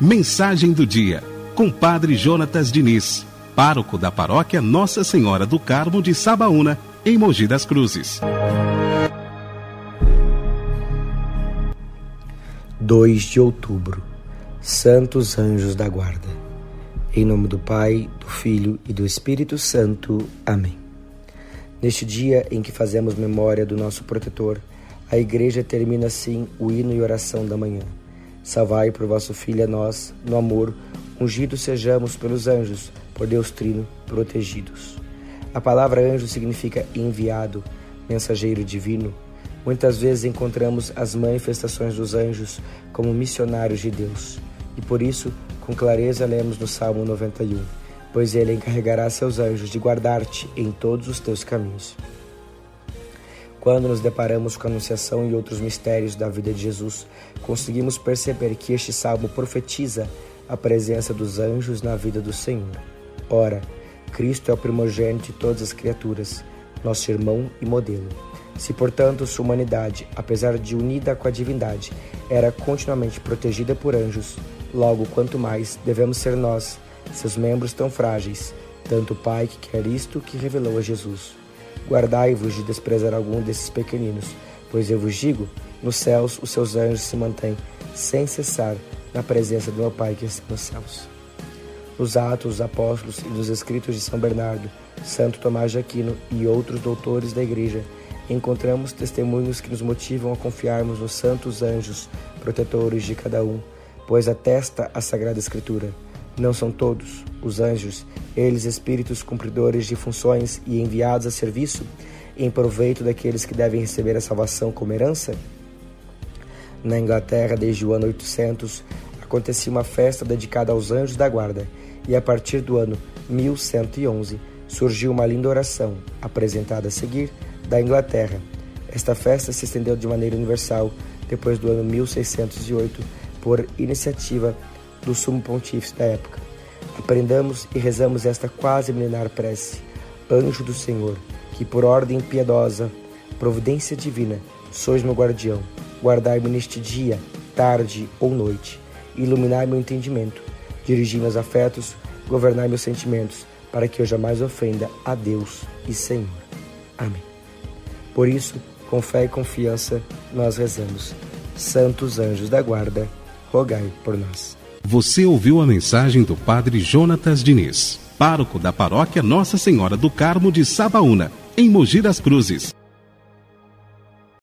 Mensagem do dia, com Padre Jonatas Diniz, pároco da paróquia Nossa Senhora do Carmo de Sabaúna, em Mogi das Cruzes. 2 de outubro, Santos Anjos da Guarda. Em nome do Pai, do Filho e do Espírito Santo. Amém. Neste dia em que fazemos memória do nosso protetor, a Igreja termina assim o hino e oração da manhã. Salvai por vosso Filho a nós, no amor, ungidos sejamos pelos anjos, por Deus Trino, protegidos. A palavra anjo significa enviado, mensageiro divino. Muitas vezes encontramos as manifestações dos anjos como missionários de Deus. E por isso, com clareza, lemos no Salmo 91: Pois ele encarregará seus anjos de guardar-te em todos os teus caminhos. Quando nos deparamos com a Anunciação e outros mistérios da vida de Jesus, conseguimos perceber que este salmo profetiza a presença dos anjos na vida do Senhor. Ora, Cristo é o primogênito de todas as criaturas, nosso irmão e modelo. Se, portanto, sua humanidade, apesar de unida com a divindade, era continuamente protegida por anjos, logo quanto mais devemos ser nós, seus membros tão frágeis, tanto o Pai que quer isto que revelou a Jesus. Guardai-vos de desprezar algum desses pequeninos, pois eu vos digo: nos céus os seus anjos se mantêm sem cessar na presença do meu Pai que está nos céus. Nos Atos dos Apóstolos e nos Escritos de São Bernardo, Santo Tomás de Aquino e outros doutores da Igreja, encontramos testemunhos que nos motivam a confiarmos nos santos anjos, protetores de cada um, pois atesta a Sagrada Escritura. Não são todos os anjos, eles espíritos cumpridores de funções e enviados a serviço em proveito daqueles que devem receber a salvação como herança? Na Inglaterra, desde o ano 800, acontecia uma festa dedicada aos anjos da guarda, e a partir do ano 1111 surgiu uma linda oração, apresentada a seguir, da Inglaterra. Esta festa se estendeu de maneira universal depois do ano 1608 por iniciativa do sumo pontífice da época. Aprendamos e rezamos esta quase milenar prece. Anjo do Senhor, que por ordem piedosa, providência divina, sois meu guardião, guardai-me neste dia, tarde ou noite, iluminai meu entendimento, dirigi meus afetos, governai meus sentimentos, para que eu jamais ofenda a Deus e Senhor. Amém. Por isso, com fé e confiança, nós rezamos. Santos anjos da guarda, rogai por nós. Você ouviu a mensagem do Padre Jonatas Diniz, pároco da paróquia Nossa Senhora do Carmo de Sabaúna, em Mogi das Cruzes.